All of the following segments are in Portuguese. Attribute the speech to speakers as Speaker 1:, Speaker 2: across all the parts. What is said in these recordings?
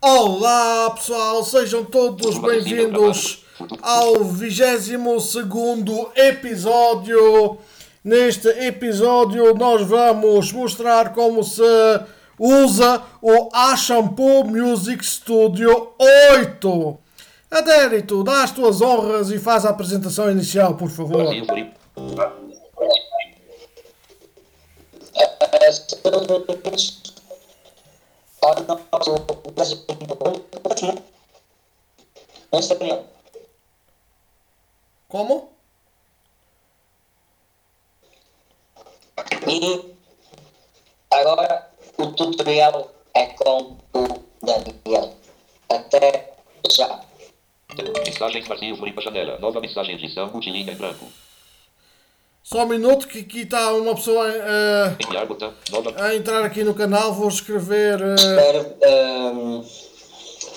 Speaker 1: Olá pessoal, sejam todos bem-vindos ao 22 episódio. Neste episódio, nós vamos mostrar como se usa o Ashampoo Music Studio 8. Adérito, dá as tuas honras e faz a apresentação inicial, por favor.
Speaker 2: Brasil, Floripa.
Speaker 1: Como?
Speaker 3: E agora o tutorial é com o Daniel. Até já.
Speaker 2: Mensagens vazio, Floripa, janela. Nova mensagem, edição, multilinha em branco.
Speaker 1: Só um minuto que aqui está uma pessoa eh,
Speaker 2: botão. Nova.
Speaker 1: a entrar aqui no canal. Vou escrever. eh,
Speaker 3: Espero ehm,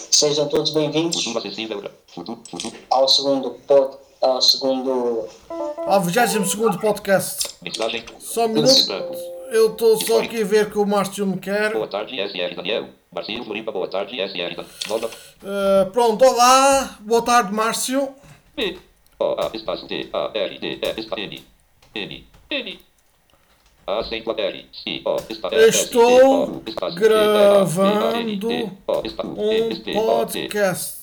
Speaker 3: sejam todos bem-vindos.
Speaker 2: Futuro, futuro.
Speaker 3: ao segundo pod, ao segundo
Speaker 1: ao 22 podcast.
Speaker 2: Mensagem.
Speaker 1: Só um minuto. Eu estou só aqui a ver que o Márcio me quer.
Speaker 2: Boa tarde, SR Daniel. Brasil, Floripa, boa tarde, SR Dan- Nova.
Speaker 1: Eh, pronto, olá. Boa tarde, Márcio.
Speaker 2: B. O, A, espaço T, A, R, D, E, espaço M. Espaço S, T,
Speaker 1: Estou
Speaker 2: espaço N,
Speaker 1: gravando
Speaker 2: espaço
Speaker 1: um podcast.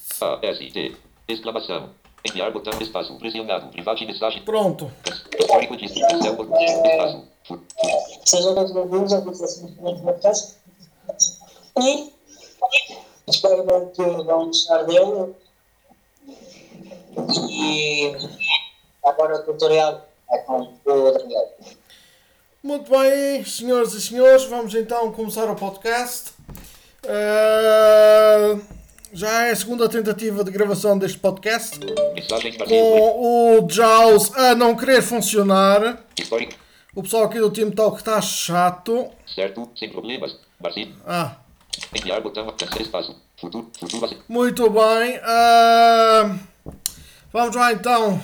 Speaker 2: Exclamação. Enviar botão espaço pressionado. Privado de mensagem.
Speaker 1: Pronto.
Speaker 2: Histórico de. Espaço. Fu- fu-
Speaker 3: Sejam todos bem-vindos ao segundo podcast. E espero que gostar dele. E agora o tutorial é com.
Speaker 1: Muito bem, senhoras e senhores, vamos então começar o podcast. Eh, já é a segunda tentativa de gravação deste podcast.
Speaker 2: Vazio.
Speaker 1: Com o JAWS a não querer funcionar.
Speaker 2: Histórico.
Speaker 1: O pessoal aqui do Team Talk está chato.
Speaker 2: Certo. Sem problemas.
Speaker 1: Ah,
Speaker 2: Enviar botão. Cancelar espaço. Futuro. Futuro.
Speaker 1: muito bem. Ah, vamos lá então.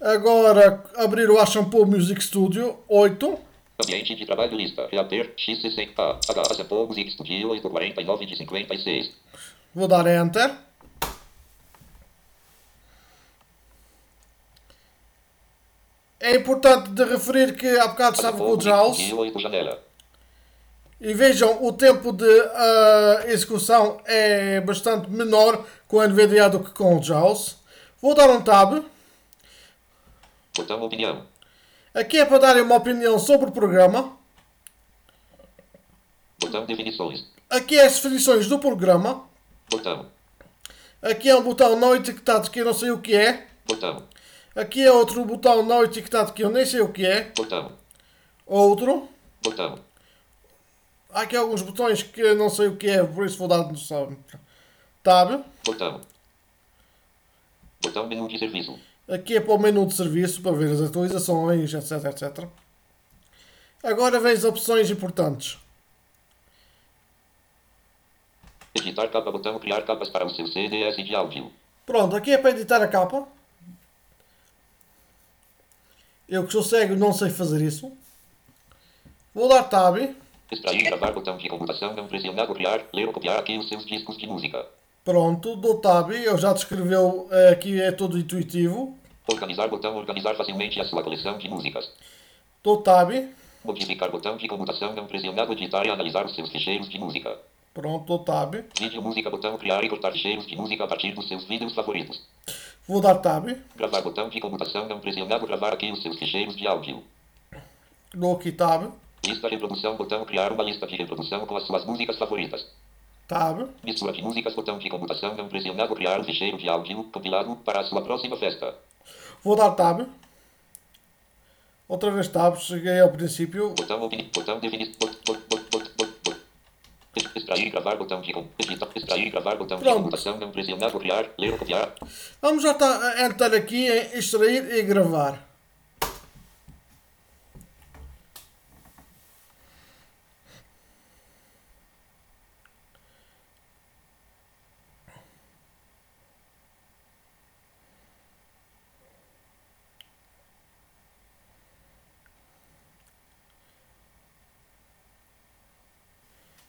Speaker 1: Agora abrir o Ashampoo Music Studio 8.
Speaker 2: Ambiente de trabalho lista. Reaper. X60. H. Sample Music Studio 849 de 56.
Speaker 1: Vou dar Enter. É importante de referir que há bocado estava com o JAWS.
Speaker 2: Studio 8 janela.
Speaker 1: E vejam, o tempo de ah, execução é bastante menor com o NVDA do que com o JAWS. Vou dar um Tab.
Speaker 2: Botão opinião.
Speaker 1: Aqui é para darem uma opinião sobre o programa.
Speaker 2: Botão definições.
Speaker 1: Aqui é as definições do programa.
Speaker 2: Botão.
Speaker 1: Aqui é um botão não etiquetado que eu não sei o que é.
Speaker 2: Botão.
Speaker 1: Aqui é outro botão não etiquetado que eu nem sei o que é.
Speaker 2: Botão.
Speaker 1: Outro.
Speaker 2: Botão.
Speaker 1: Há aqui alguns botões que eu não sei o que é, por isso vou dar no Tab.
Speaker 2: Botão. Botão menu de serviço.
Speaker 1: Aqui é para o menu de serviço para ver as atualizações, etc, etc. Agora vem as opções importantes.
Speaker 2: Editar capa. Botão criar capas para o seu CDS de áudio.
Speaker 1: Pronto, aqui é para editar a capa. Eu que sou cego não sei fazer isso. Vou dar Tab.
Speaker 2: Extrair gravar botão de computação não pressionado criar, ler ou copiar aqui os seus discos de música.
Speaker 1: Pronto, dou Tab. Eu já descreveu, eh, aqui é todo intuitivo.
Speaker 2: Organizar botão organizar facilmente a sua coleção de músicas.
Speaker 1: Dou Tab.
Speaker 2: Modificar botão de computação não pressionado editar e analisar os seus ficheiros de música.
Speaker 1: Pronto, Tab.
Speaker 2: Vídeo música botão criar e cortar ficheiros de música a partir dos seus vídeos favoritos.
Speaker 1: Vou dar Tab.
Speaker 2: Gravar botão de computação não pressionado gravar aqui os seus ficheiros de áudio.
Speaker 1: Aqui Tab.
Speaker 2: Lista de reprodução botão criar uma lista de reprodução com as suas músicas favoritas.
Speaker 1: Tab.
Speaker 2: Mistura de músicas botão de computação não pressionado criar ficheiro de áudio compilado para a sua próxima festa.
Speaker 1: Vou dar Tab. Outra vez Tab. Cheguei ao princípio.
Speaker 2: Botão opini, botão definir, bot, bot, bot, bot, bot, bot. Ex- Extrair e gravar botão de editar, extrair gravar botão de
Speaker 1: Pronto.
Speaker 2: computação não pressionado criar, ler copiar.
Speaker 1: Vamos já tá, entrar aqui em extrair e gravar.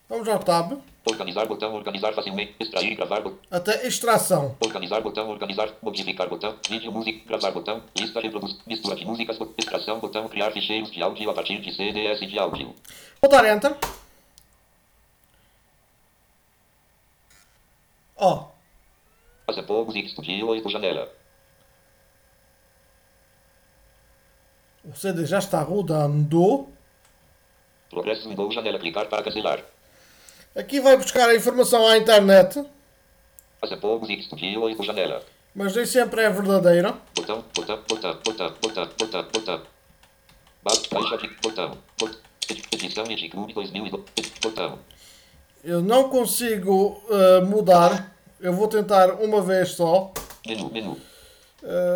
Speaker 1: Vamos ao tab.
Speaker 2: Organizar botão, organizar facilmente, extrair, gravar botão.
Speaker 1: Até extração.
Speaker 2: Organizar botão, organizar, modificar botão, vídeo, música, gravar botão, lista, reproduzir, mistura de músicas, bot- extração, botão, criar ficheiros de áudio a partir de CDS de áudio.
Speaker 1: Vou dar Enter. Ó,
Speaker 2: Passapou Music Studio 8 janela.
Speaker 1: o CD já está rodando.
Speaker 2: Progresso Windows janela, clicar para cancelar.
Speaker 1: Aqui vai buscar a informação à internet,
Speaker 2: Passapou Music Studio 8 janela.
Speaker 1: mas nem sempre é verdadeira.
Speaker 2: Botão, botão, botão, botão, botão, botão, botão. De botão. bot- edi- Edição de Clube 2002. Botão.
Speaker 1: Eu não consigo eh, mudar. Eu vou tentar uma vez só.
Speaker 2: Menu, menu.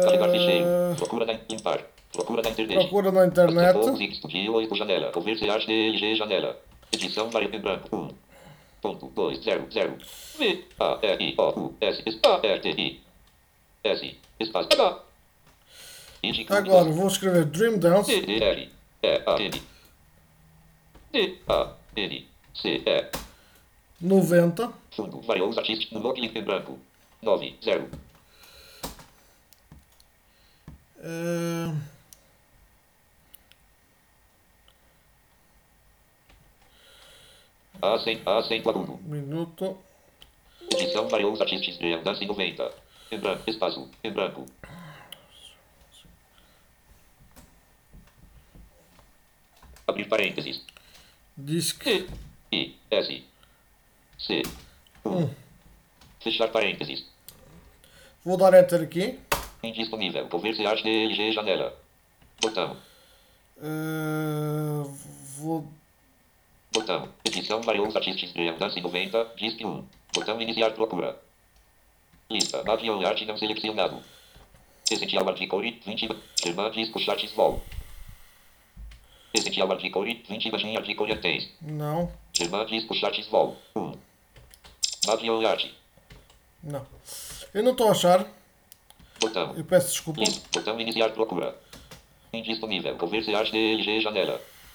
Speaker 2: Carregar ficheiro. Procura na limpar. Procura na internet.
Speaker 1: procura na internet.
Speaker 2: Passapou Music Studio 8 janela. Converse janela. Edição branco. 1. Ponto 2 0 0. V A R I O U S A R T I. S espaço
Speaker 1: Agora vou escrever Dream Dance.
Speaker 2: D D R E A N D A N C E
Speaker 1: 90.
Speaker 2: Fundo Various Artists no login em branco 9 0
Speaker 1: Eh,
Speaker 2: A 100 A 100 agudo
Speaker 1: minuto.
Speaker 2: Edição Various Artists de Dance 90 Em branco Espaço Em branco Abrir parênteses
Speaker 1: Disc.
Speaker 2: T I S C 1 Fechar parênteses
Speaker 1: Vou dar Enter aqui.
Speaker 2: Indisponível. Converse Arte DLG janela. Botão.
Speaker 1: Eh, vou.
Speaker 2: Botão. Edição Various Artists de Dance 90. Disc 1. Botão Iniciar procura. Lista. Avião Arte não selecionado. Essential Articore 20. German Disco Charts Vol. Essential Articore 20. Imagem Articore Tens.
Speaker 1: Não.
Speaker 2: German Disco Charts Vol. 1. Avião Arte.
Speaker 1: Não. Eu não estou a achar.
Speaker 2: Botão.
Speaker 1: Eu peço desculpa.
Speaker 2: Lista. Botão iniciar procura. Indisponível. Converse Arte DLG janela.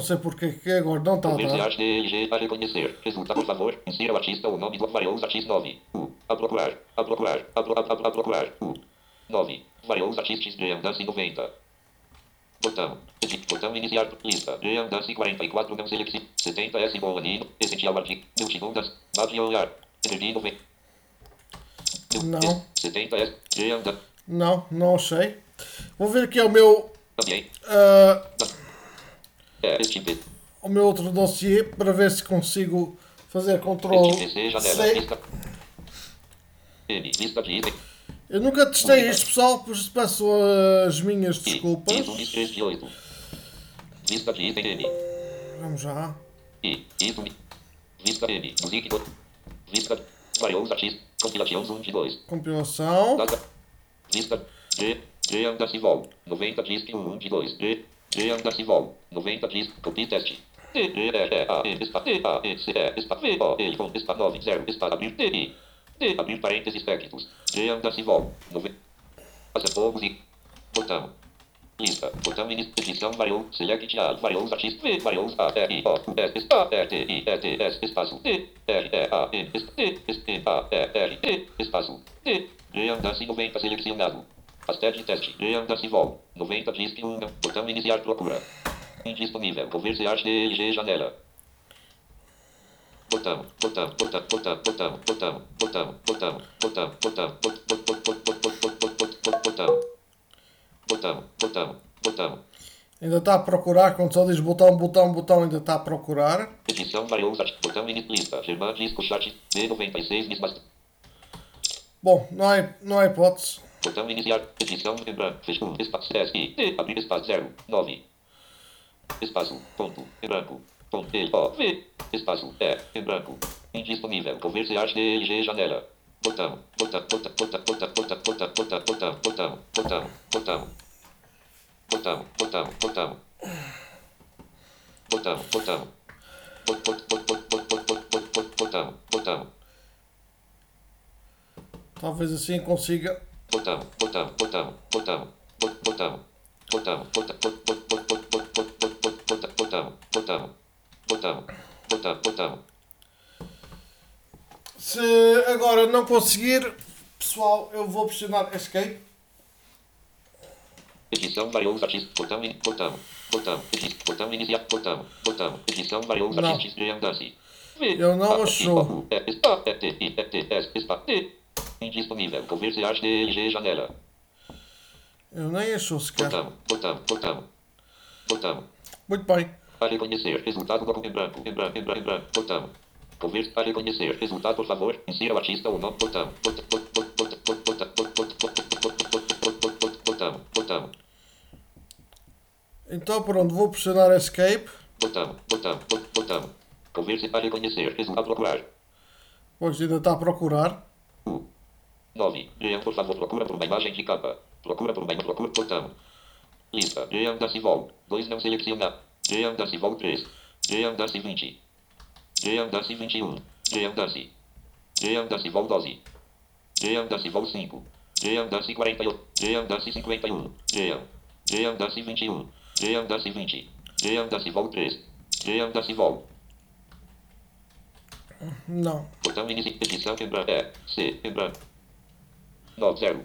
Speaker 2: Não
Speaker 1: sei porque que agora não está a
Speaker 2: Converse
Speaker 1: dar.
Speaker 2: Arte DLG a reconhecer. Resulta, por favor. Insira o artista o nome do Various Artist 9. U. A procurar. A procurar. A, pro, a, a, a procurar. U. 9. Various Artists Dream Dance 90. Botão. Edit. Botão iniciar. Lista. Dream Dance 44 não selecione. 70 S Bolanino. Essential Article. Multidão Dance. Bavion Ar. Energia 90.
Speaker 1: Não.
Speaker 2: 70 S. Dream Dance.
Speaker 1: Não, não achei. Vou ver aqui o meu,
Speaker 2: Ambiente
Speaker 1: o meu outro dossiê para ver se consigo fazer
Speaker 2: control
Speaker 1: Eu nunca testei isto, pessoal, por isso peço as minhas desculpas. Vamos já.
Speaker 2: Compilação. G, G anda se vol, 90 1 de 2, G, e anda Leia arquivo. 90 diz. Copy test. Abrir parênteses técnicos. Leia arquivo. 90. Acessou Botão. Lista. Botão início. Edição variou. Select a variou. os Artista. V variou. os A R O S S A R T I E T S espaço T R E A E, S T S T A R R T espaço T. E anda se 90 selecionado. Hashtag teste. Reandasse vol. 90 disc 1. Botão iniciar procura. Indisponível. Converse DLG janela. Botão, botão, botão, botão, botão, botão, botão, botão, botão, botão, botão, botão, botão, botão, botão.
Speaker 1: Ainda está a procurar, quando só diz botão, botão, botão, ainda está a procurar.
Speaker 2: Edição variou. Botão lista. Germán disco chat D96 mismas.
Speaker 1: Bom, não há, não há hipótese.
Speaker 2: Botão iniciar. Edição em branco. Fecha 1. Espaço S. I. D. Abrir espaço 0. 9. Espaço. Ponto. Em branco. Ponto. E. O. V. Espaço. E. Em branco. Indisponível. Converse DLG janela. Botão. Botão. Botão. Botão. Botão. Botão. Botão. Botão. Botão. Botão. Botão. Botão. Botão. Botão. Botão. Botão. Botão. Bot- bot- bot- bot- bot- bot- bot- bot- bot- Botão. Botão.
Speaker 1: Talvez assim consiga.
Speaker 2: Botão, botão, botão, botão, bot- botão, botão, botão, bot- bot- bot- bot- bot- bot- bot- bot- botão, botão, botão, botão, botão.
Speaker 1: Se agora não conseguir, pessoal, eu vou pressionar Escape.
Speaker 2: Edição variou os artistas, botão, botão, botão, botão iniciar, botão, botão, edição variou os artistas, Dancy. V,
Speaker 1: Eu não achou.
Speaker 2: Indisponível. Converte HDLG janela.
Speaker 1: Eu nem achou sequer.
Speaker 2: Botão, botão, botão. Botão.
Speaker 1: Muito bem.
Speaker 2: Para reconhecer resultado do em branco, em branco, em branco, em branco, botão. Converte para reconhecer resultado, por favor. Insira o artista ou não, botão. Botão, botão.
Speaker 1: Então pronto, vou pressionar escape.
Speaker 2: Botão, botão, botão. Converte para reconhecer resultado, procurar.
Speaker 1: Pois ainda está a procurar.
Speaker 2: 9. Leia, por favor, procura por uma imagem de capa. Procura por uma imagem, procura botão. Lista. Leia, andarse vol. 2 não seleciona. Leia, andarse vol 3. Leia, andarse 20. Leia, andarse 21. Leia, andarse. Leia, andarse vol 12. Leia, andarse vol 5. Leia, andarse 48. Leia, andarse 51. Leia. Leia, andarse 21. Leia, andarse 20. Leia, andarse vol 3. Leia, andarse vol.
Speaker 1: Não.
Speaker 2: Botão inicial, edição, quebrar, é, C, quebrar. 9. 0.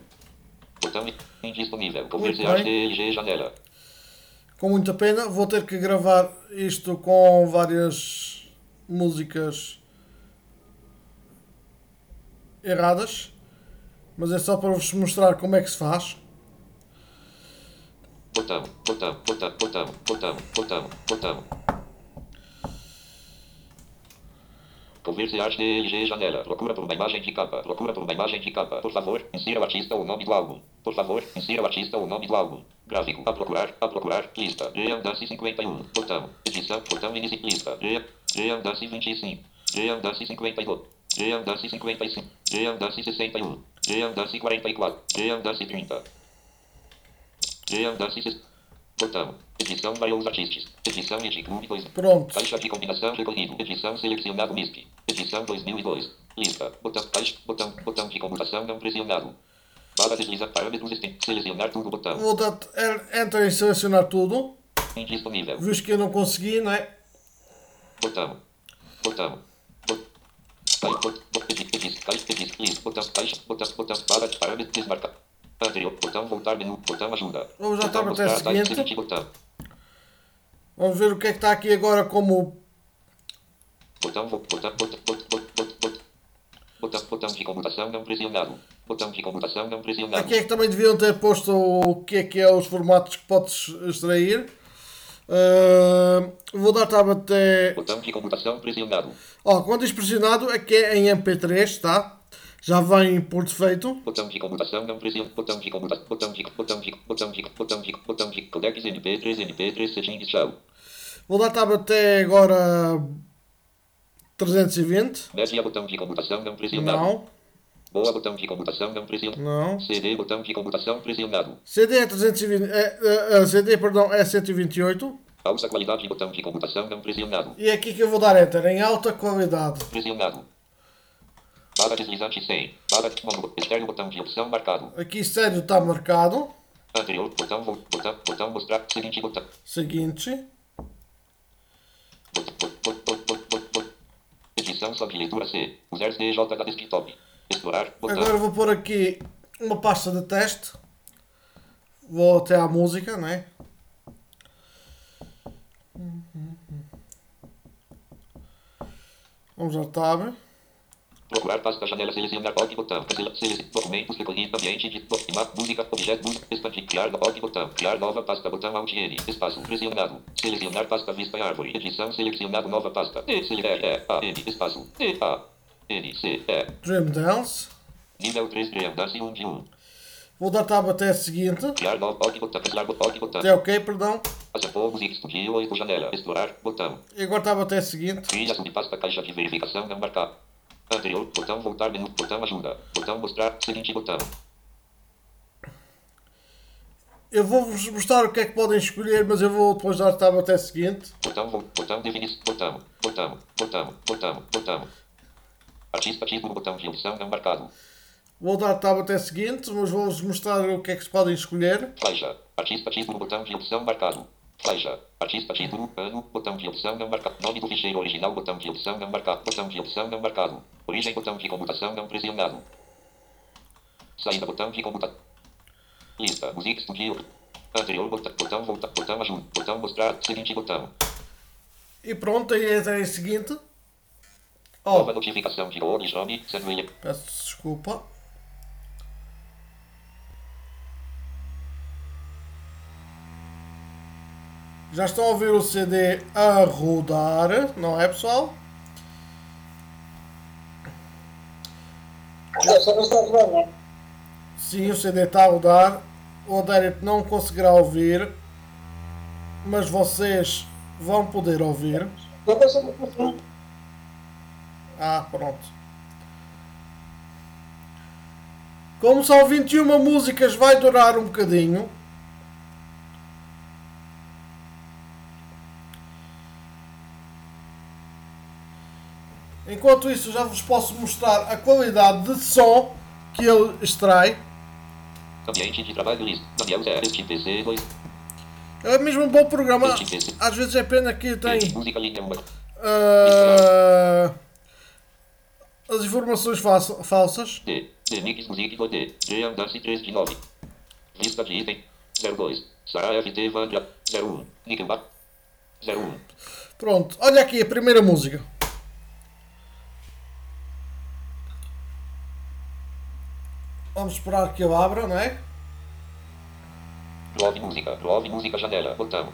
Speaker 2: Botão indisponível. Conversear
Speaker 1: bem.
Speaker 2: DLG janela.
Speaker 1: Com muita pena, vou ter que gravar isto com várias músicas erradas. Mas é só para vos mostrar como é que se faz.
Speaker 2: Botão, botão, botão, botão, botão, botão, botão. Converse arte DLG janela. Procura por uma imagem de capa. Procura por uma imagem de capa. Por favor, insira o artista ou o nome do álbum. Por favor, insira o artista ou o nome do álbum. Gráfico. A procurar. A procurar. Lista. Jean Dancy 51. Botão. Edição. Botão inici. Lista. Jean. Jean Dancy 25. Jean Dancy 52. Jean Dancy 55. Jean Dancy 61. Jean Dancy 44. Jean Dancy 30. Jean Dancy 60. Botão. Edição variou os artistas. Edição de Clube 2.
Speaker 1: Pronto.
Speaker 2: Caixa de combinação recolhido. Edição selecionado MISP. Edição 2002. Lista. Botão. Caixa. Botão. Botão de computação não pressionado. Barra deslizar parâmetros. Selecionar tudo. Botão.
Speaker 1: Vou dar enter em selecionar tudo.
Speaker 2: Indisponível.
Speaker 1: Visto que eu não consegui, não é?
Speaker 2: Botão. Botão. Bot- Cai- bot- bot- edit- edit- caixa- edit- list. Botão. Caixa. Botão. Botão. Barra de parâmetros. Desmarcar. Anterior. Botão. Voltar menu. Botão. Ajuda.
Speaker 1: Vamos já
Speaker 2: Botão,
Speaker 1: estar até a
Speaker 2: mostrar tais
Speaker 1: seguinte.
Speaker 2: seguinte Botão.
Speaker 1: Vamos ver o que é que está aqui agora como
Speaker 2: Botão, vo- botão, botão, botão, botão, de computação não pressionado. Botão de computação não pressionado.
Speaker 1: Aqui é que também deviam ter posto o que é que é os formatos que podes extrair. Ah, vou dar tab até.
Speaker 2: Botão de computação pressionado.
Speaker 1: Ó, quando diz pressionado é que é em MP3, tá? Já vem por defeito.
Speaker 2: Botão de computação não pressionado. Botão de computação. Botão de botão de botão de botão de botão de codecs MP3 MP3 settings shell.
Speaker 1: Vou dar tab até agora 320.
Speaker 2: Média botão de computação não pressionado.
Speaker 1: Não,
Speaker 2: Boa botão de computação não pressionado.
Speaker 1: não.
Speaker 2: CD botão de computação pressionado.
Speaker 1: CD é 320. É, é, é, CD, perdão, é 128.
Speaker 2: Alta qualidade botão de computação não pressionado.
Speaker 1: E é aqui que eu vou dar enter em alta qualidade.
Speaker 2: Pressionado. Barra deslizante 100. Barra. Externo botão de opção marcado.
Speaker 1: Aqui sério está marcado.
Speaker 2: Anterior, botão, botão, botão mostrar, seguinte botão.
Speaker 1: Seguinte.
Speaker 2: Edição sob leitura C. Users DJ da desktop. Explorar, botão.
Speaker 1: Agora vou pôr aqui uma pasta de teste. Vou até à música, não é? Vamos ao tab.
Speaker 2: Procurar pasta janela, selecionar OK botão. Selecionar documentos, recolhido, ambiente de documentos, música, objeto, música, expandir, criar OK botão. Criar nova pasta, botão Alt N. Espaço, pressionado. Selecionar pasta, vista em árvore. Edição, selecionado, nova pasta. D, C, E, E, A, N, espaço. D, A, N, C, E.
Speaker 1: Dream Dance.
Speaker 2: Nível 3, Dream Dance 1 de 1.
Speaker 1: Vou dar tab até a seguinte.
Speaker 2: Criar novo pode botão. Cancelar pode botão.
Speaker 1: Até ok, perdão.
Speaker 2: Acertou Music Studio 8 janela. Explorar botão.
Speaker 1: E agora tab até a seguinte.
Speaker 2: Trilha subpasta caixa de verificação não marcar. Anterior, botão voltar menu, botão ajuda, botão mostrar, seguinte botão.
Speaker 1: Eu vou-vos mostrar o que é que podem escolher, mas eu vou depois dar tab até seguinte.
Speaker 2: Botão, vol- botão definir, botão, botão, botão, botão, botão. Artista título, botão de opção não marcado.
Speaker 1: Vou dar tab até seguinte, mas vou-vos mostrar o que é que se podem escolher.
Speaker 2: Faixa, artista título, botão de opção marcado. Faixa, artista título, ano, botão de opção não marcado. Nome do ficheiro original, botão de opção não marcado. Botão de opção não marcado. Origem, botão de computação não pressionado. Saída, botão de computação. Lista, Music Studio. Anterior, botão, botão voltar, botão ajuda, botão mostrar, seguinte botão.
Speaker 1: E pronto, aí é a seguinte.
Speaker 2: Nova
Speaker 1: Oh,
Speaker 2: notificação de Origem,
Speaker 1: peço desculpa. Já estão a ouvir o CD a rodar, não é pessoal? Sim, o CD está a rodar. O Derek não conseguirá ouvir, mas vocês vão poder ouvir.
Speaker 3: Confuso.
Speaker 1: Ah, pronto. Como são 21 músicas, vai durar um bocadinho. Enquanto isso, já vos posso mostrar a qualidade de som que ele extrai.
Speaker 2: Ambiente de trabalho lista. Daniel Zé, este PC 2.
Speaker 1: É mesmo um bom programa. Às vezes é pena que tem
Speaker 2: Música linha 1.
Speaker 1: ah, as informações falsa- falsas.
Speaker 2: D. D. Mix Music 2D. D. 3 de 9. Lista de item. 02. Sarah FT Vandra. 01. Nickelback. 01.
Speaker 1: Pronto, olha aqui a primeira música. Vamos esperar que ele abra, não é?
Speaker 2: Love música. Love música janela. Botão.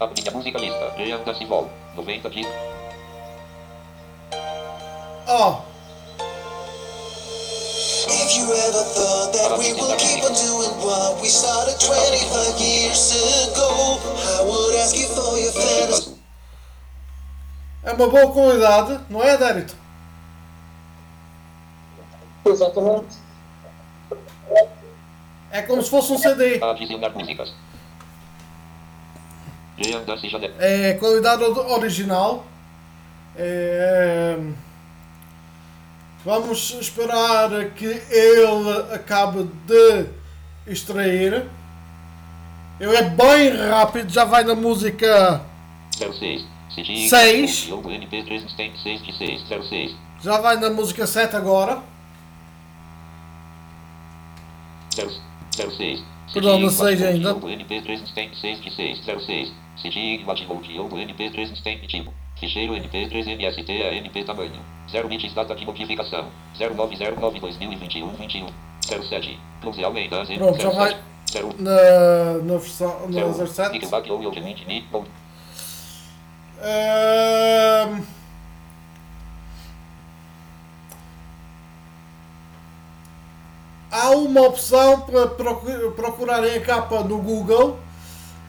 Speaker 2: A minha música lista. D. Andance Vol. 90 de.
Speaker 1: Oh,
Speaker 4: If you ever thought that we will keep on doing what we started 25 years ago, I would ask you for your fantasy.
Speaker 1: É uma boa qualidade, não é, Dérito?
Speaker 3: Exatamente.
Speaker 1: É como se fosse um CD.
Speaker 2: Adicionar músicas.
Speaker 1: É qualidade original. É, Vamos esperar que ele acabe de extrair. Ele é bem rápido, já vai na música
Speaker 2: 06. CG.
Speaker 1: Seis.
Speaker 2: Jogo MP3 Instant 6 de 6. 06.
Speaker 1: Já vai na música 7 agora.
Speaker 2: 06.
Speaker 1: Perdão, não sei ainda.
Speaker 2: Jogo MP3 Instant 6 de 6. 06. CG Imaginal Jogo MP3 Instant. Ficheiro MP3 MST a MP tamanho. 0 bits data de modificação. 0909 2021 21. 07. Close aumenta.
Speaker 1: Pronto, já vai
Speaker 2: 0.
Speaker 1: na, na versão na 07. Há uma opção para procu- procurarem a capa no Google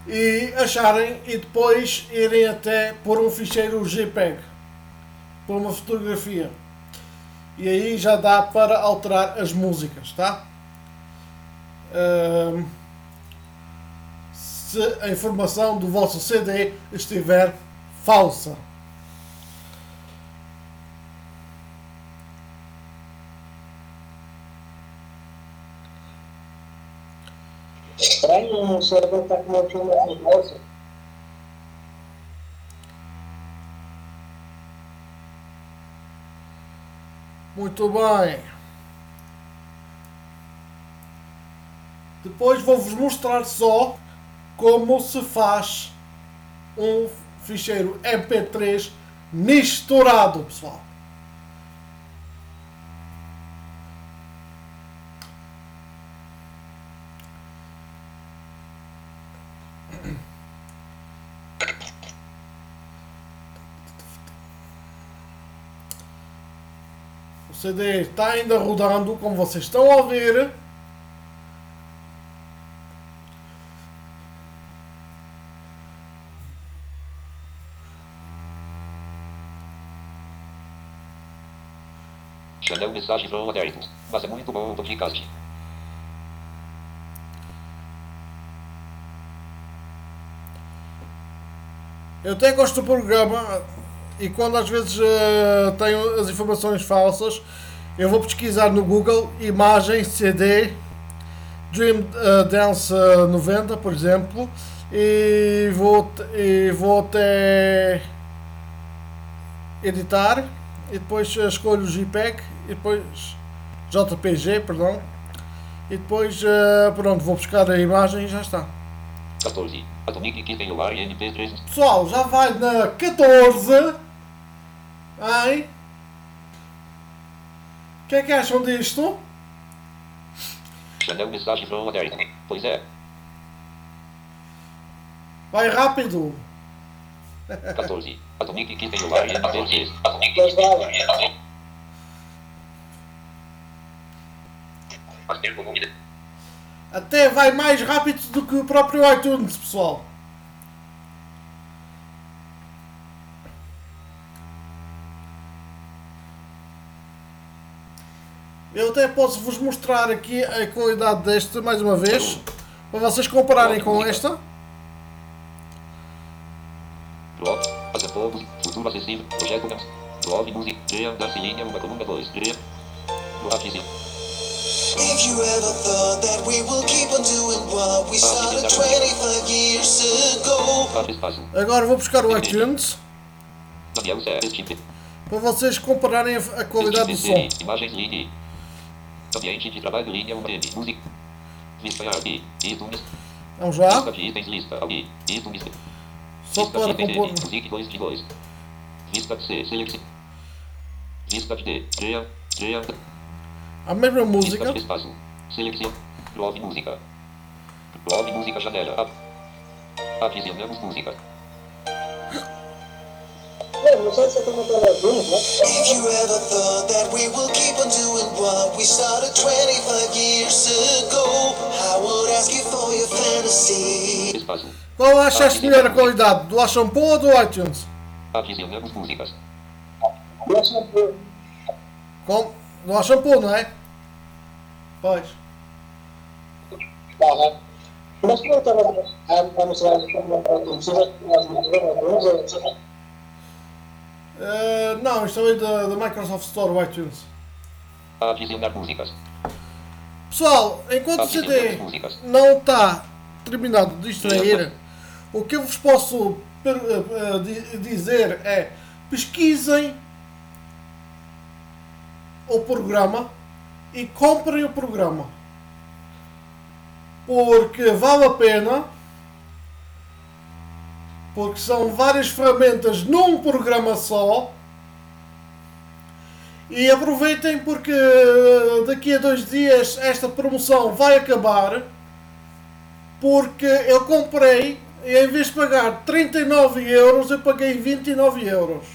Speaker 1: e acharem e depois irem até por um ficheiro JPEG, por uma fotografia. E aí já dá para alterar as músicas, tá? Ahm, se a informação do vosso CD estiver falsa.
Speaker 3: Estranho um servidor estar com uma filma nervosa.
Speaker 1: Muito bem. Depois vou-vos mostrar só como se faz um ficheiro MP3 misturado, pessoal. CD está ainda rodando, como vocês estão a ouvir.
Speaker 2: Mas é muito bom o podcast.
Speaker 1: Eu até gosto do programa e quando às vezes eh, tenho as informações falsas, eu vou pesquisar no Google imagem CD Dream eh, Dance eh, 90, por exemplo, e vou, e vou até editar e depois escolho o JPEG e depois JPG, perdão. E depois, uh, pronto, vou buscar a imagem e já está.
Speaker 2: 14.
Speaker 1: Pessoal, já vai na 14. Ai. O que é que acham disto?
Speaker 2: Chanel mensagem from Aderton. Pois é.
Speaker 1: Vai rápido.
Speaker 2: 14. Atomic Kitten INP3. Atomic Kitten INP3.
Speaker 1: Até vai mais rápido do que o próprio iTunes, pessoal. Eu até posso vos mostrar aqui a qualidade desta mais uma vez, para vocês compararem com esta.
Speaker 2: Blog. Fazer povos. Futuro acessível. Projeto Gams. Blog Music. Jean Darcy Linha 1, coluna 2. Jean. Notícia.
Speaker 4: If you ever thought that we will keep on doing what we started 25 years ago.
Speaker 1: Agora vou buscar o iTunes
Speaker 2: Chip.
Speaker 1: para vocês compararem a qualidade do som.
Speaker 2: Imagens Link. Ambiente de trabalho linha 1 M. Música. ITunes.
Speaker 1: Vamos lá.
Speaker 2: Lista de itens lista. ITunes.
Speaker 1: Só para compor.
Speaker 2: Music 2 de 2. Vista de C. Select. Vista de D. Jean. Jean.
Speaker 1: A mesma música.
Speaker 2: espaço. Love música. Love música janela. Adicionamos música.
Speaker 3: Não, não sei se montando alguns, né?
Speaker 4: if you ever thought that we will keep on doing what we started 25 years ago, I would ask you for your fantasy.
Speaker 2: Espaço.
Speaker 1: Qual achaste melhor a qualidade? Do Shampoo ou do iTunes?
Speaker 2: Adicionamos músicas.
Speaker 3: Deixa
Speaker 1: Com... Do Shampoo, não é? Pois.
Speaker 3: Tá, né? Mas como eu estava a mostrar
Speaker 1: não, isto é da, da Microsoft Store, o iTunes.
Speaker 2: Adicionar músicas.
Speaker 1: Pessoal, enquanto o CD não está terminado de extrair, o que eu vos posso eh, eh, di- dizer é pesquisem o programa e comprem o programa. Porque vale a pena. Porque são várias ferramentas num programa só. E aproveitem porque daqui a dois dias esta promoção vai acabar. Porque eu comprei e em vez de pagar 39 euros eu paguei 29 euros.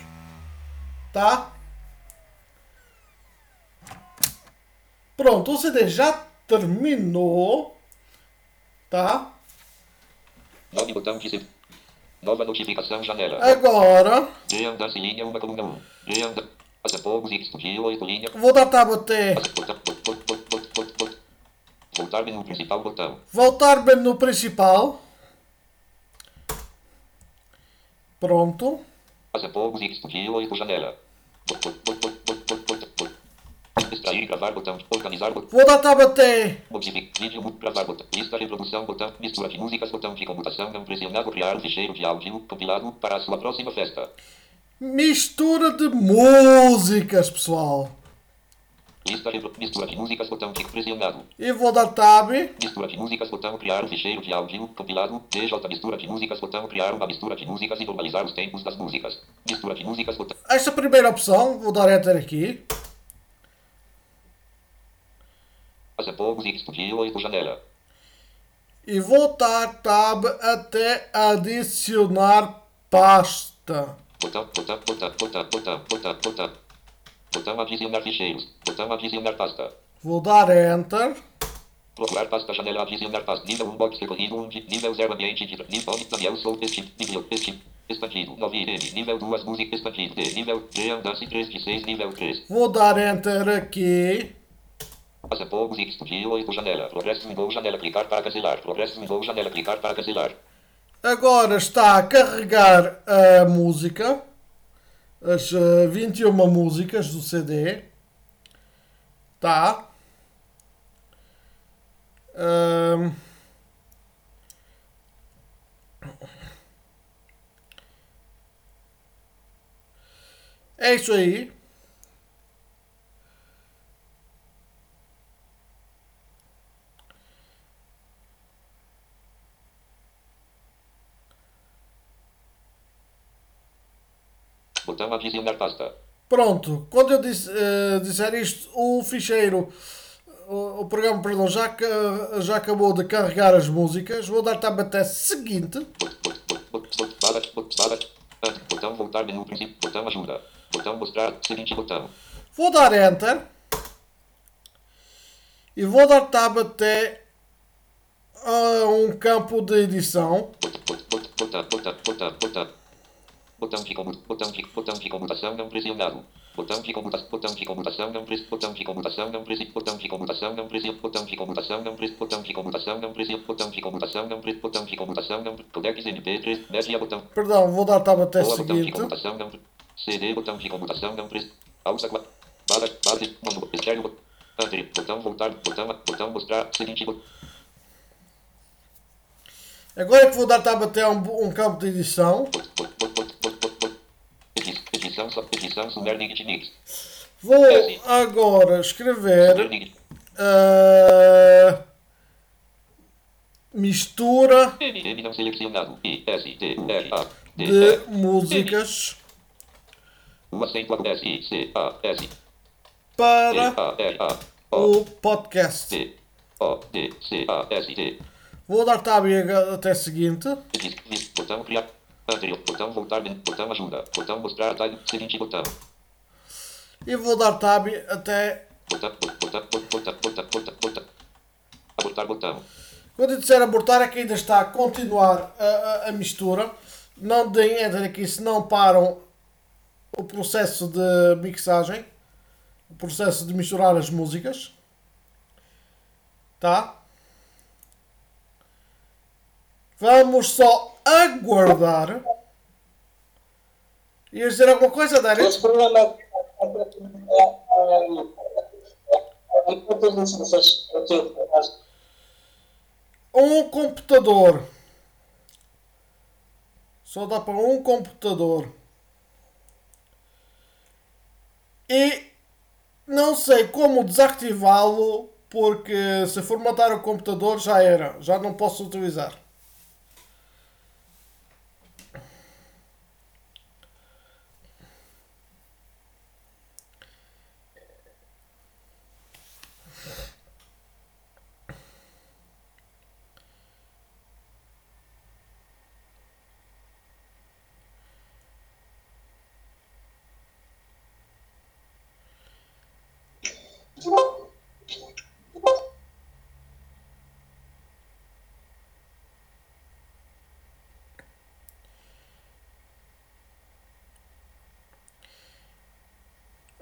Speaker 1: Tá? Pronto, o CD já terminou. Tá?
Speaker 2: Nove botão de Nova notificação janela.
Speaker 1: Agora
Speaker 2: linha 1, coluna 1. Jean da... Acessou Music Studio 8 linha.
Speaker 1: vou dar tab
Speaker 2: bot. Voltar menu principal botão.
Speaker 1: voltar no principal. Pronto.
Speaker 2: Music Studio 8 janela. Bot, bot, bot, bot, bot, bot, bot, bot. Gravar botão. Organizar botão.
Speaker 1: Vou dar tab até
Speaker 2: vídeo, gravar botão. Lista reprodução, botão. Mistura de músicas, botão de computação não pressionado. Criar ficheiro de áudio compilado para a sua próxima festa.
Speaker 1: mistura de músicas, pessoal.
Speaker 2: Lista de mistura de músicas, botão de pressionado.
Speaker 1: E vou dar tab.
Speaker 2: Mistura de músicas, botão criar ficheiro de áudio compilado. DJ mistura de músicas, botão criar uma mistura de músicas e normalizar os tempos das músicas. Mistura de músicas, botão.
Speaker 1: Esta primeira opção, vou dar enter aqui.
Speaker 2: Acessou Music Studio 8 janela.
Speaker 1: E vou dar tab até adicionar pasta.
Speaker 2: Botão, botão, botão, botão, botão, botão, botão. Botão adicionar ficheiros. Botão adicionar pasta.
Speaker 1: Vou dar Enter.
Speaker 2: Procurar pasta janela adicionar pasta. Nível 1 box recorrido 1 de nível 0 ambiente de nível Daniel Sou este nível este expandido 9 M nível 2 música expandido D nível G andança 3 de 6 nível 3
Speaker 1: Vou dar Enter aqui.
Speaker 2: Passaporte Music Studio 8 janela Progresso Window janela clicar para cancelar Progresso Window janela clicar para cancelar
Speaker 1: Agora está a carregar a música. As eh, 21 músicas do CD. Tá. Ahm. É isso aí.
Speaker 2: Botão pasta
Speaker 1: Pronto, quando eu disse, eh, disser isto, o ficheiro, o, o programa, perdão, já, já acabou de carregar as músicas. Vou dar tab até seguinte.
Speaker 2: Ah, Botão voltar menu princípio Botão ajuda Botão mostrar Seguinte botão
Speaker 1: Vou dar Enter. E vou dar tab até a um campo de edição.
Speaker 2: Bot- bot- bot- Botão Botão Botão Botão Botão de comutação Botão de Botão de comutação não pressionado Botão de comutação Botão de comutação não pres Botão de comutação não pres Botão de comutação não pression Botão de comutação não pres Botão de comutação não pression Botão de comutação não pres Botão de comutação não Codex MP3 Média botão
Speaker 1: Perdão, vou dar tab até
Speaker 2: Boa botão de comutação não CD botão de comutação não pres Alça quatro Bala base mano estéreo Andre botão voltar botão botão mostrar seguinte botão
Speaker 1: Agora é que vou dar tab até um, um campo de edição.
Speaker 2: bot- bot- bot- Edição edição Summer Nigit Mix
Speaker 1: Vou agora escrever eh, mistura de músicas para
Speaker 2: O.
Speaker 1: podcast.
Speaker 2: T O D C A S T.
Speaker 1: Vou dar tab até seguinte.
Speaker 2: Anterior botão voltar botão ajuda botão mostrar atalho seguinte botão
Speaker 1: E vou dar tab até.
Speaker 2: botão bot- botão bot- botão botão botão botão abortar botão
Speaker 1: Quando eu disser abortar é que ainda está a continuar a, a- a mistura. Não deem enter aqui se não param o processo de mixagem. O processo de misturar as músicas. Tá? Vamos só aguardar. Ias dizer alguma coisa, Dário?
Speaker 3: Esse problema é licenças aqui
Speaker 1: um computador. Só dá para um computador. E não sei como desativá-lo porque se formatar o computador já era, já não posso utilizar.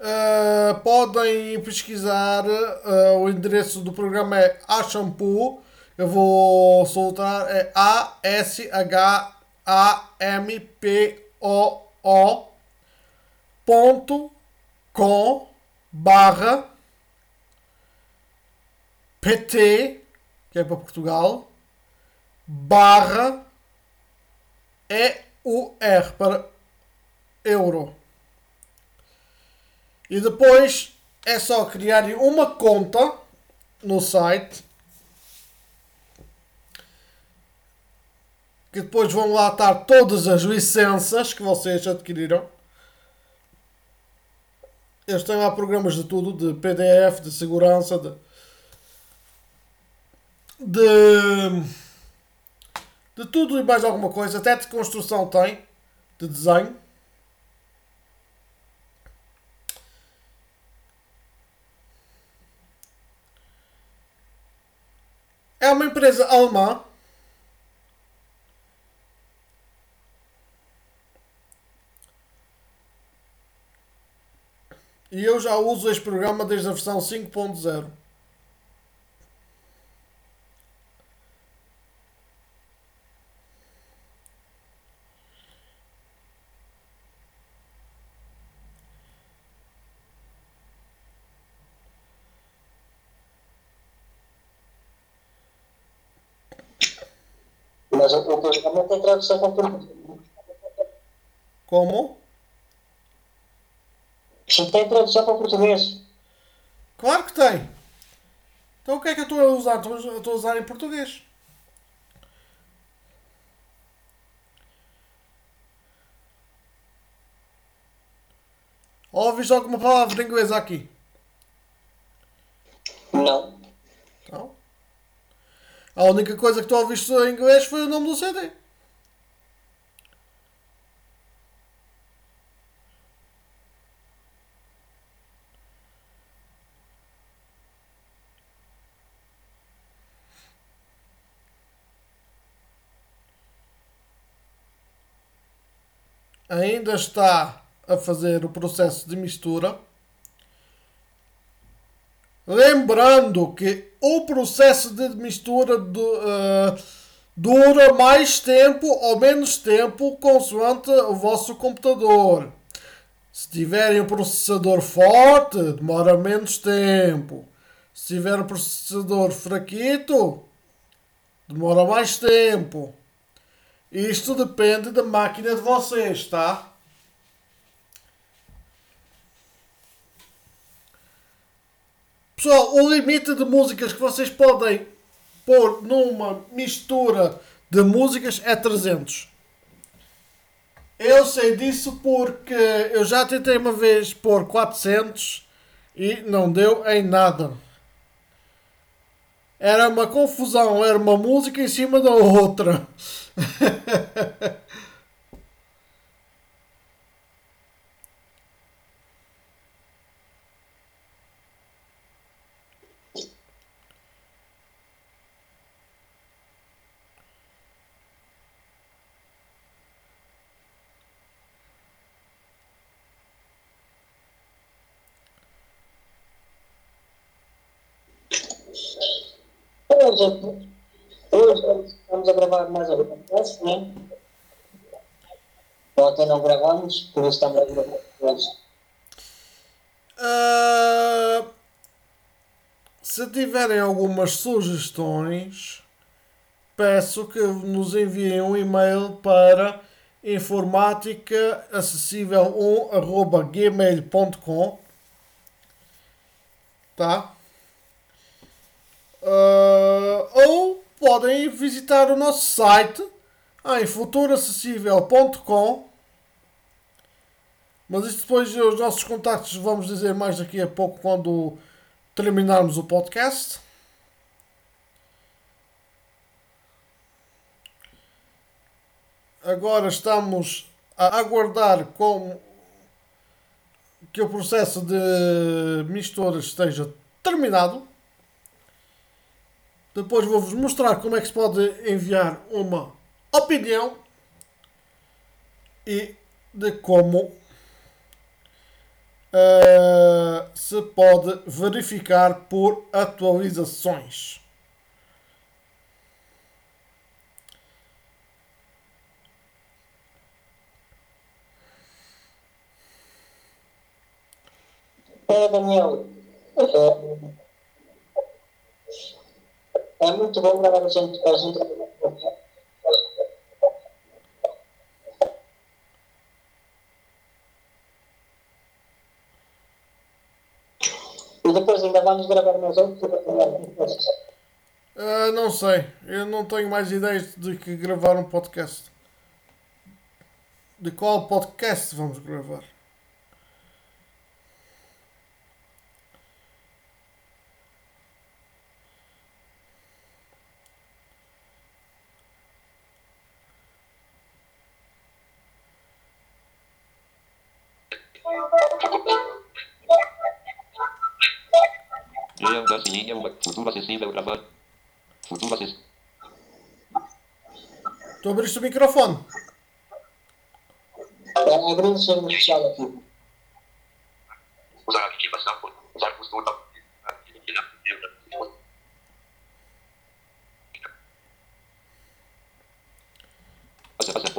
Speaker 1: Uh, podem pesquisar uh, o endereço do programa é a shampoo eu vou soltar é a s h a m p o o ponto com barra pt que é para Portugal barra EUR para euro e depois é só criarem uma conta no site. Que depois vão lá estar todas as licenças que vocês adquiriram. Eles têm lá programas de tudo, de PDF, de segurança, de, de, de tudo e mais alguma coisa. Até de construção tem, de desenho. Empresa alemã e eu já uso este programa desde a versão 5.0.
Speaker 3: Mas o, o programa tem tradução para português.
Speaker 1: Como?
Speaker 3: Isto tem tradução para português.
Speaker 1: Claro que tem. Então o que é que eu estou a usar? Estou a- Estou a usar em português. Ouves alguma palavra em inglês aqui?
Speaker 3: Não.
Speaker 1: Não. A única coisa que tu ouviste em inglês foi o nome do CD. Ainda está a fazer o processo de mistura. Lembrando que o processo de mistura du- eh, dura mais tempo ou menos tempo consoante o vosso computador. Se tiverem um processador forte, demora menos tempo. Se tiver um processador fraquito, demora mais tempo. Isto depende da máquina de vocês, tá? Pessoal, o limite de músicas que vocês podem pôr numa mistura de músicas é 300. Eu sei disso porque eu já tentei uma vez pôr 400 e não deu em nada. Era uma confusão, era uma música em cima da outra.
Speaker 3: Hoje, hoje estamos a gravar mais um podcast, né? Ontem não gravamos, por isso estamos a gravar hoje.
Speaker 1: Ah, se tiverem algumas sugestões, peço que nos enviem um e-mail para informaticaacessível1.gmail.com tá? Ah, ou podem visitar o nosso site em futuraacessível.com mas isso depois os nossos contactos vamos dizer mais daqui a pouco quando terminarmos o podcast. Agora estamos a aguardar com que o processo de mistura esteja terminado. Depois vou-vos mostrar como é que se pode enviar uma opinião e de como Uh, se pode verificar por atualizações.
Speaker 3: É, Daniel, é, muito bom gravar a gente, a gente E depois ainda vamos gravar mais outro.
Speaker 1: Uh, não sei, eu não tenho mais ideias de que gravar um podcast. De qual podcast vamos gravar?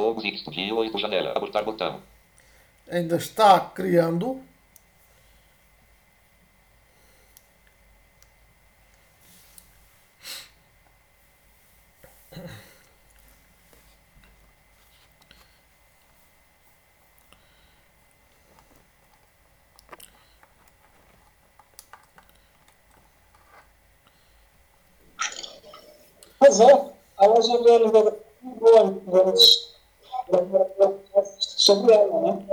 Speaker 2: Fogos e estúdio 8 janela. Abortar botão.
Speaker 1: Ainda está criando.
Speaker 3: Pois é, vamos sobre ela, né?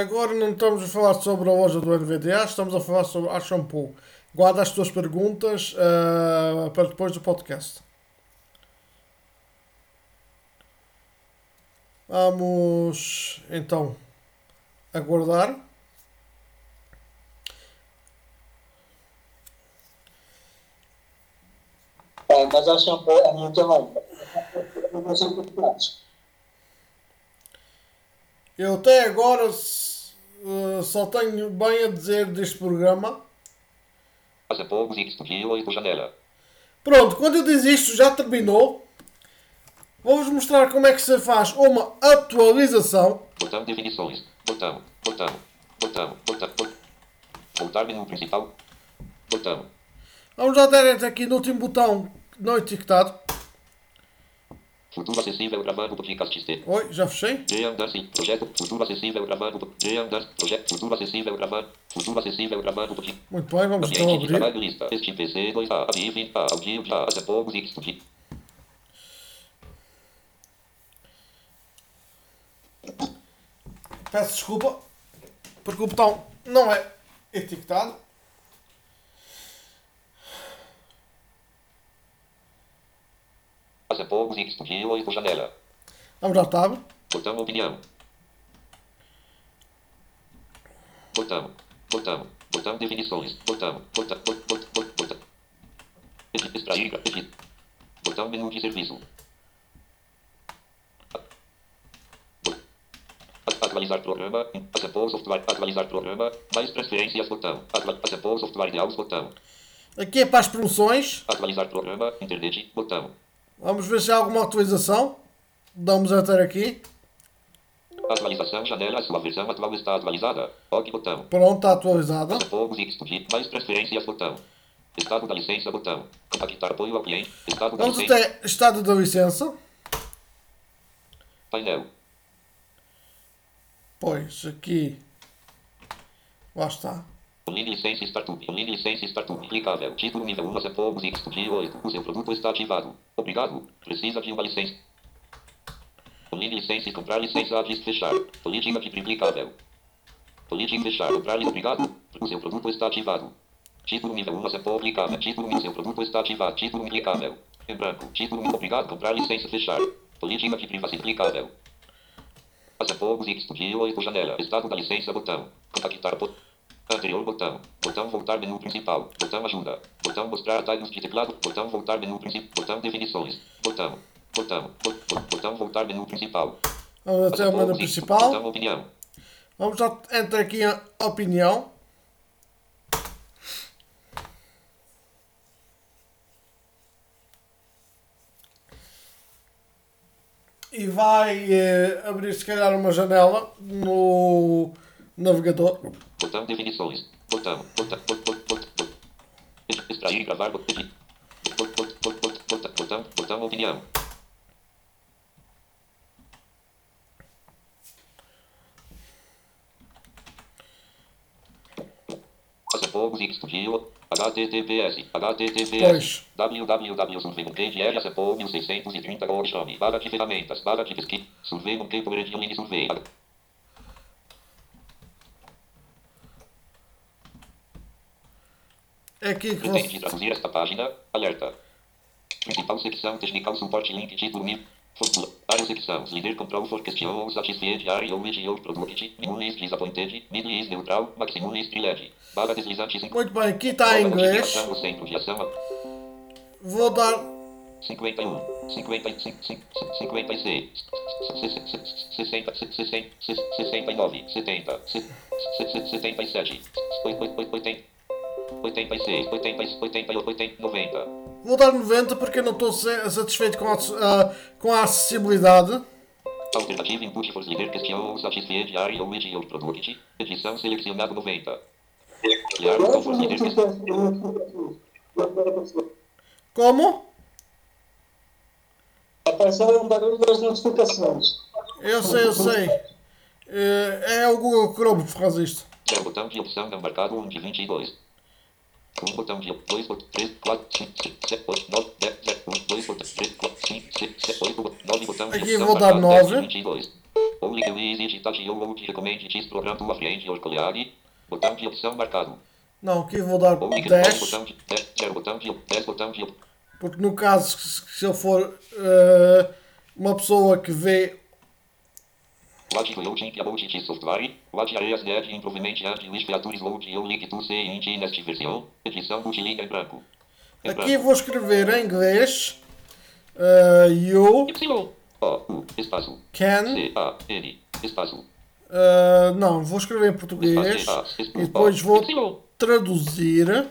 Speaker 1: Agora não estamos a falar sobre a loja do NVDA, estamos a falar sobre a shampoo. Guarda as tuas perguntas ah, para depois do podcast. Vamos então aguardar.
Speaker 3: Mas a shampoo é muito longa. Eu
Speaker 1: até agora ah, só tenho bem a dizer deste programa.
Speaker 2: Fazer fogos e estúdio 8 janela.
Speaker 1: Pronto, quando eu diz isto já terminou. Vou-vos mostrar como é que se faz uma atualização.
Speaker 2: Botão definições. Botão. Botão. Botão. Botão. botão. Voltar menu principal. Botão.
Speaker 1: Vamos já dar aqui no último botão não etiquetado.
Speaker 2: Futuro acessível gravando podcast.
Speaker 1: Oi, já fechei.
Speaker 2: Anderson, projeto Futuro acessível gravando. G Anderson, projeto Futuro acessível gravando. Futuro acessível podcast.
Speaker 1: Muito bem, vamos então
Speaker 2: de
Speaker 1: abrir.
Speaker 2: trabalho lista. Este PC 2A. Adivin. A. Audio. Já. Fazer fogos e estúdio.
Speaker 1: Peço desculpa, porque o botão não é etiquetado.
Speaker 2: Fazer fogos e estúdio 8 janela.
Speaker 1: Vamos ao tab.
Speaker 2: Botão opinião. Botão. Botão. Botão definições. Botão. Botão. Botão. Botão. Edit. Botão menu de serviço. A- Atualizar programa. Assemble software. Atualizar programa. Mais transferências. Botão. Assemble software de áudio. Botão.
Speaker 1: Aqui é para as promoções.
Speaker 2: Atualizar programa. Internet. Botão.
Speaker 1: Vamos ver se há alguma atualização. Damos enter aqui.
Speaker 2: Atualização. Janela. Sua versão atual está atualizada. OK. Botão.
Speaker 1: Pronto, está atualizada.
Speaker 2: Fogos e estúdio. Mais transferências. Botão. Estado da licença. Botão. Contactar apoio ao cliente. Estado da
Speaker 1: Vamos
Speaker 2: licença.
Speaker 1: até estado da licença.
Speaker 2: Painel.
Speaker 1: Pois, aqui. Lá está.
Speaker 2: Licença startup. Licença startup. Clicável. Título nível 1. Fazer fogos e estúdio 8. O seu produto está ativado. Obrigado. Precisa de uma licença. Licença. Comprar licença. Diz fechar. Política de publicável. Política fechar. Comprar obrigado. O seu produto está ativado. Título nível 1. Fazer publicável. Título nível. Seu produto está ativado. Título clicável. Em branco. Título obrigado. Comprar licença. Fechar. Política de privacidade clicável. Fazer fogos e estúdio 8 janela. Estado da licença. Botão. Contactar. Botão. Anterior botão. Botão voltar menu principal. Botão ajuda. Botão mostrar atalhos de teclado. Botão voltar menu principal. Botão definições. Botão. Botão. Bot- bot- Botão voltar menu principal.
Speaker 1: Vamos até o menu principal.
Speaker 2: Botão opinião.
Speaker 1: Vamos já entrar aqui em opinião. E vai eh, abrir se calhar uma janela no navegador.
Speaker 2: Botão definições. Botão. Botão. Bot, bot, bot, bot. Extrair, gravar, bot, edit. Bot, bot, bot, bot, bot, botão. Botão opinião. Fogos estúdio. HTTPS. HTTPS. www. Survey R. Acepou 1630 Workshop. Barra de ferramentas. Barra de pesquisa. Survey no tempo.
Speaker 1: É aqui que
Speaker 2: Pretende
Speaker 1: você...
Speaker 2: traduzir esta página. Alerta. Principal secção Technical Support Link Título NIM. Fórmula. Área secções. Líder Control for Question ou Satisfied Area ou Your Product. Minimum is Disappointed. Middle is Neutral. Maximum is Trilogy. Barra deslizante.
Speaker 1: Muito bem, aqui está em inglês.
Speaker 2: De.
Speaker 1: Vou dar
Speaker 2: 51, 55, 56, 60, 60, 69, 70, 77, 80, 86, 80, 88, 80, 90.
Speaker 1: Vou dar 90 porque eu não estou sa- satisfeito com a, ah, com a acessibilidade.
Speaker 2: Alternativa input for líder questão satisfeia diário ou editor product. Edição selecionado 90. Criar botão for líder.
Speaker 1: Como?
Speaker 3: Apareceu um barulho das notificações.
Speaker 1: Eu sei, eu sei. Eh, É o Google Chrome que faz isto.
Speaker 2: Zero botão de opção não marcado 1 de 22. Um botão de 2, 3, 4, 5, 6, 7, 8, 9, 10, 0, 1, 2, 3, 4, 5, 6, 7, 8, 9 botão de
Speaker 1: Aqui
Speaker 2: opção
Speaker 1: vou dar
Speaker 2: marcado 10 de
Speaker 1: 9.
Speaker 2: 22. Only it ou te recomende this program to a friend or colleague. Botão de opção marcado.
Speaker 1: Não, aqui vou dar
Speaker 2: Only the
Speaker 1: 10.
Speaker 2: botão de 10, zero botão de 10 botão de
Speaker 1: Porque no caso, se eu for eh, uma pessoa que vê.
Speaker 2: Loading about this software? What areas need improvement and which features load you link to see in nesta versão? Edição do em branco. Em
Speaker 1: Aqui vou escrever em inglês. eh, you
Speaker 2: Y. O, U, espaço.
Speaker 1: can.
Speaker 2: C, A, N, espaço.
Speaker 1: eh, não, vou escrever em português. E depois vou traduzir.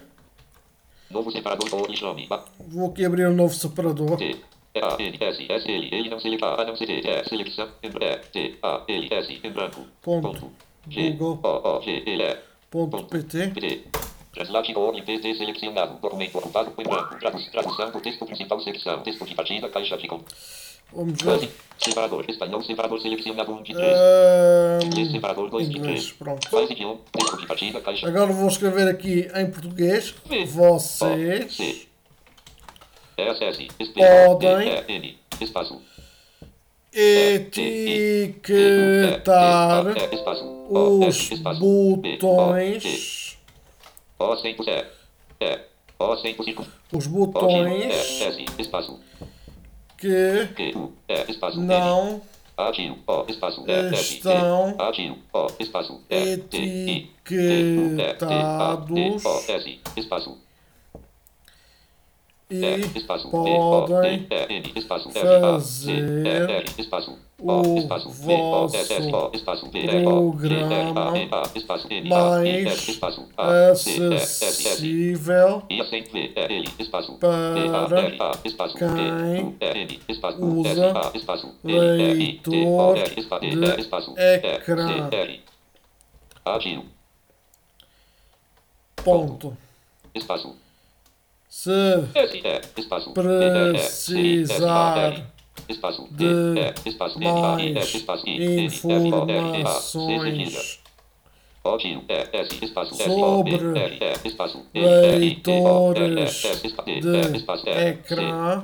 Speaker 2: Novo separador. A,
Speaker 1: Vou aqui abrir um novo separador.
Speaker 2: T, A, não em branco.
Speaker 1: Ponto.
Speaker 2: G,
Speaker 1: Google. Ponto PT.
Speaker 2: PT. Translate ou PT selecionado. Documento ocupado em branco. Tradução do texto principal secção. Texto de partida, caixa de com.
Speaker 1: Vamos ver.
Speaker 2: Separador. Espanhol. Separador selecionado 1 de 3.
Speaker 1: Eh,
Speaker 2: Inglês. Separador 2 de
Speaker 1: inglês,
Speaker 2: 3.
Speaker 1: pronto.
Speaker 2: Faz idioma. Texto de partida, caixa.
Speaker 1: Agora vou escrever aqui em português. Vocês
Speaker 2: O, C. S, S. S, P,
Speaker 1: Podem. Etiquetar os botões.
Speaker 2: O, 100%. O, 100%.
Speaker 1: Os botões que não Estão etiquetados e
Speaker 2: E,
Speaker 1: podem
Speaker 2: E, E,
Speaker 1: fazer o
Speaker 2: O, espaço, V, O, S, S, O, espaço, V, E, O, G, R, A, E, A, espaço, N, A, I,
Speaker 1: mais
Speaker 2: E,
Speaker 1: acessível
Speaker 2: E,
Speaker 1: para quem
Speaker 2: E,
Speaker 1: usa
Speaker 2: E,
Speaker 1: leitor
Speaker 2: E,
Speaker 1: de
Speaker 2: E,
Speaker 1: ecrã.
Speaker 2: E,
Speaker 1: ponto
Speaker 2: espaço,
Speaker 1: se precisar de
Speaker 2: espaço, N, A, I, S, espaço, I, N, F, O, R, A, C, cedilha.
Speaker 1: informações sobre leitores de ecrã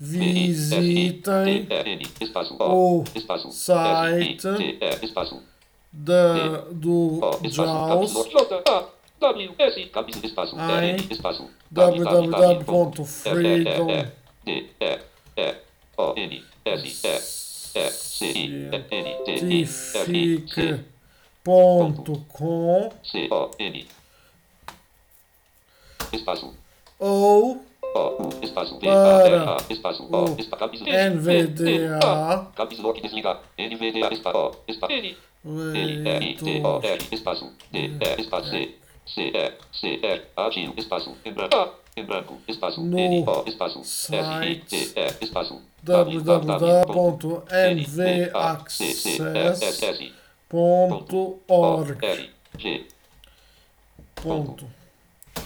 Speaker 1: visitem o site da, do JAWS
Speaker 2: capítulo, J, A, W, S, capítulo, espaço, E, E, E, E,
Speaker 1: ou
Speaker 2: O, espaço,
Speaker 1: Para
Speaker 2: espaço, O,
Speaker 1: NVDA
Speaker 2: Capítulo lock desligar. NVDA espaço espaço N, R, T, O, R, espaço D, E, espaço C, E, C, R, Adio, espaço, em branco, em branco, espaço,
Speaker 1: No
Speaker 2: N, O, espaço, S, I, T, E, espaço,
Speaker 1: www.nvaccess.org
Speaker 2: R, G,
Speaker 1: ponto.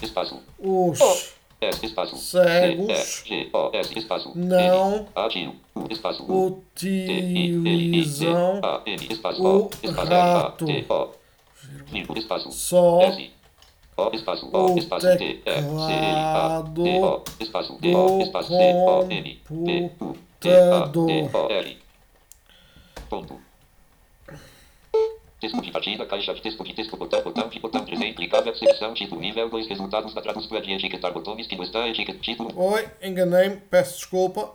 Speaker 2: espaço,
Speaker 1: Os. Cegos.
Speaker 2: E,
Speaker 1: não. utilizam o rato. Só
Speaker 2: O, espaço, O, espaço, T, E, C, L, A, T, O, espaço, D, O, espaço, C, O, N, P, U, T, A, T, O, R. Ponto. Texto de partida, caixa de texto de texto, botão, botão de botão 3 clicável, secção, tipo, nível 2, resultados da tradução de etiquetar botões que não está, etiqueta, título,
Speaker 1: Oi, enganei-me, peço desculpa.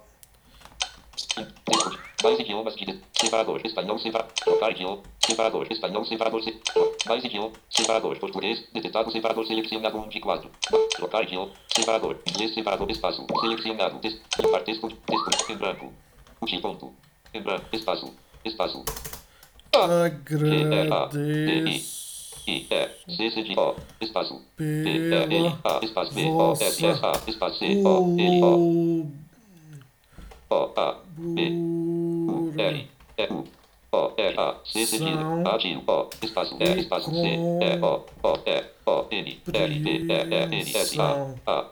Speaker 2: De Mais idiomas de separador. Espanhol separador. Trocar idioma. Separador. Espanhol separador. Se... Mais idioma. Separador. Português. Detectado separador selecionado 1 de 4. Trocar idioma. Separador. Inglês separador espaço. Selecionado. Texto. Limpar texto. Em branco. Útil ponto. Em branco. Espaço. Espaço.
Speaker 1: Agradeço
Speaker 2: I, E, C, C, D, O, espaço. P, E, A, espaço, B, O, S, S, A, espaço, C, O, L, O, O, A, B, U, L, E, U, O, R, A, C, C, D, A, D, O, espaço, E, espaço, C, E, O, O, E, O, N, L, B, E, E, N, S, A, A,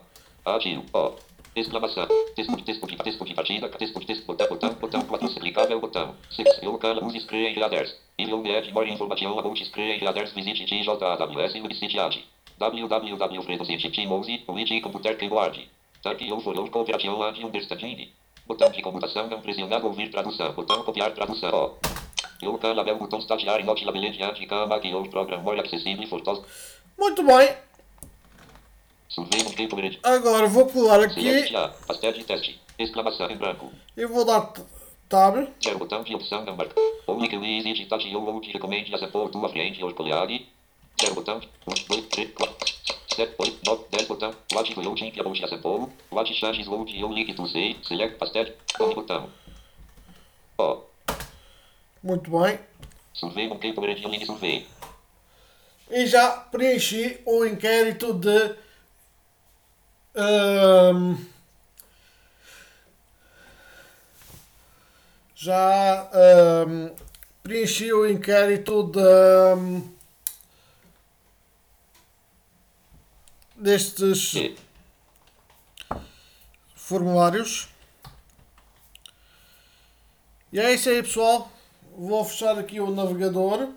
Speaker 2: A, D, O, exclamação, texto de texto de texto de partida, texto de texto, botão, botão, botão, quatro, clicável, botão, seleciona o canal, use screen enviaders, e-mail med, more information about screen enviaders, visite TJWS e Unicity Ad, www.fredosit11, Wiki Computer Keyboard, Type ou for Cooperation and Understanding, botão de comutação não pressionado, ouvir tradução, botão copiar tradução, ó. Eu canal, botão estagiário, note labelete, anti, cama, que ou program, more acessível, fortoso,
Speaker 1: Muito bem.
Speaker 2: um.
Speaker 1: Agora vou colar aqui
Speaker 2: pastel de teste, exclamação em branco.
Speaker 1: e vou dar tab.
Speaker 2: Zero botão de opção não marca. Only que we exit touch you won't recommend as a for tua frente. Zero botão. Um, dois, três, quatro, sete, oito, nove, dez botão. About as a for? What changes would you like to say? Select pastel. Only botão. Ó.
Speaker 1: Muito bem.
Speaker 2: Survey um tempo grande online survey.
Speaker 1: E já preenchi o inquérito de. ahm, já ahm, preenchi o inquérito de. ahm, destes
Speaker 2: E.
Speaker 1: formulários. E é isso aí, pessoal. Vou fechar aqui o navegador.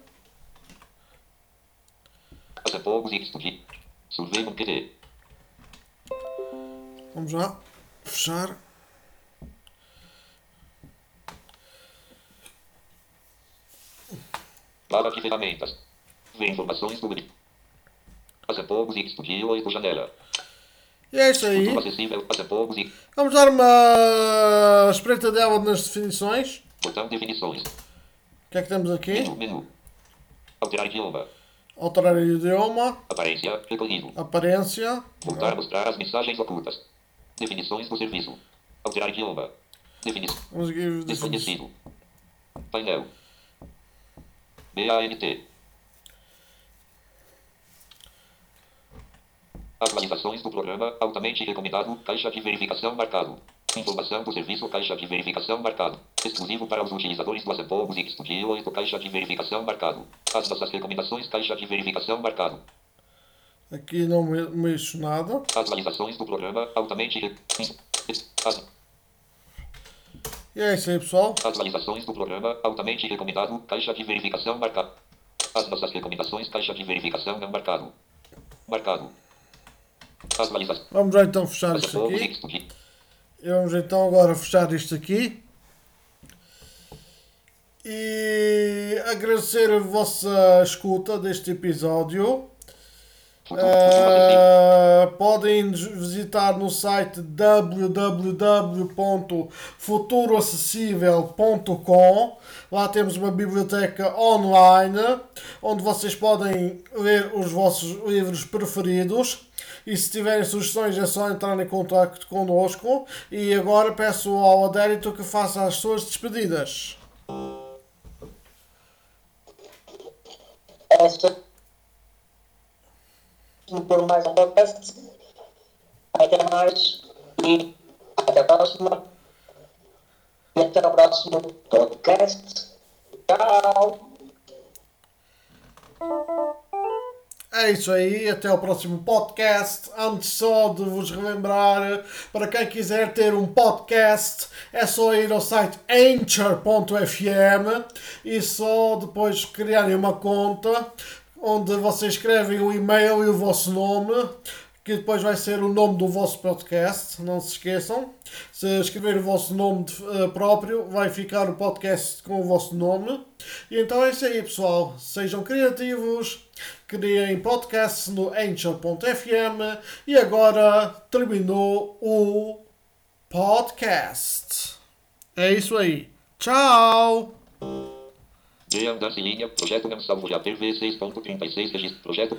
Speaker 1: Vamos lá. Fechar.
Speaker 2: Barra de ferramentas. Informações sobre. As a for music studio 8 janela.
Speaker 1: E é isso aí.
Speaker 2: Futuro acessível. As a for music.
Speaker 1: Vamos dar uma espreitadela nas definições.
Speaker 2: Botão definições.
Speaker 1: O que é que temos aqui?
Speaker 2: Menu, menu. Alterar idioma.
Speaker 1: Alterar idioma,
Speaker 2: Aparência, recolhido.
Speaker 1: aparência,
Speaker 2: Voltar a mostrar as mensagens ocultas. Definições do serviço. Alterar idioma. Definição. Desconhecido. Painel. BANT. Atualizações do programa altamente recomendado. Caixa de verificação marcado. Informação do serviço. Caixa de verificação marcado. Exclusivo para os utilizadores do Assemble Music Studio 8. Caixa de verificação marcado. As nossas recomendações. Caixa de verificação marcado.
Speaker 1: Aqui não me- mexo nada.
Speaker 2: Atualizações do programa altamente
Speaker 1: E é isso aí, pessoal.
Speaker 2: Atualizações do programa altamente recomendado. Caixa de verificação marcado. As nossas recomendações. Caixa de verificação não marcado. Marcado.
Speaker 1: Vamos já então fechar isto aqui. E vamos então agora fechar isto aqui. E agradecer a vossa escuta deste episódio. Uh, podem visitar no site www.futuroacessível.com. Lá temos uma biblioteca online onde vocês podem ler os vossos livros preferidos. E se tiverem sugestões é só entrar em contato connosco. E agora peço ao Adérito que faça as suas despedidas.
Speaker 3: Essa por mais um podcast. Até mais e até a próxima. E até o próximo podcast. Tchau.
Speaker 1: É isso aí, até ao próximo podcast. Antes só de vos relembrar, para quem quiser ter um podcast, é só ir ao site anchor.fm e só depois criarem uma conta onde vocês escrevem o e-mail e o vosso nome, que depois vai ser o nome do vosso podcast, não se esqueçam. Se escrever o vosso nome eh, próprio, vai ficar o podcast com o vosso nome. E então é isso aí, pessoal. Sejam criativos, criem podcasts no Anchor.fm e agora terminou o podcast. É isso aí. Tchau!
Speaker 2: Projeto mensal Mulher TV 6.36 registro, projeto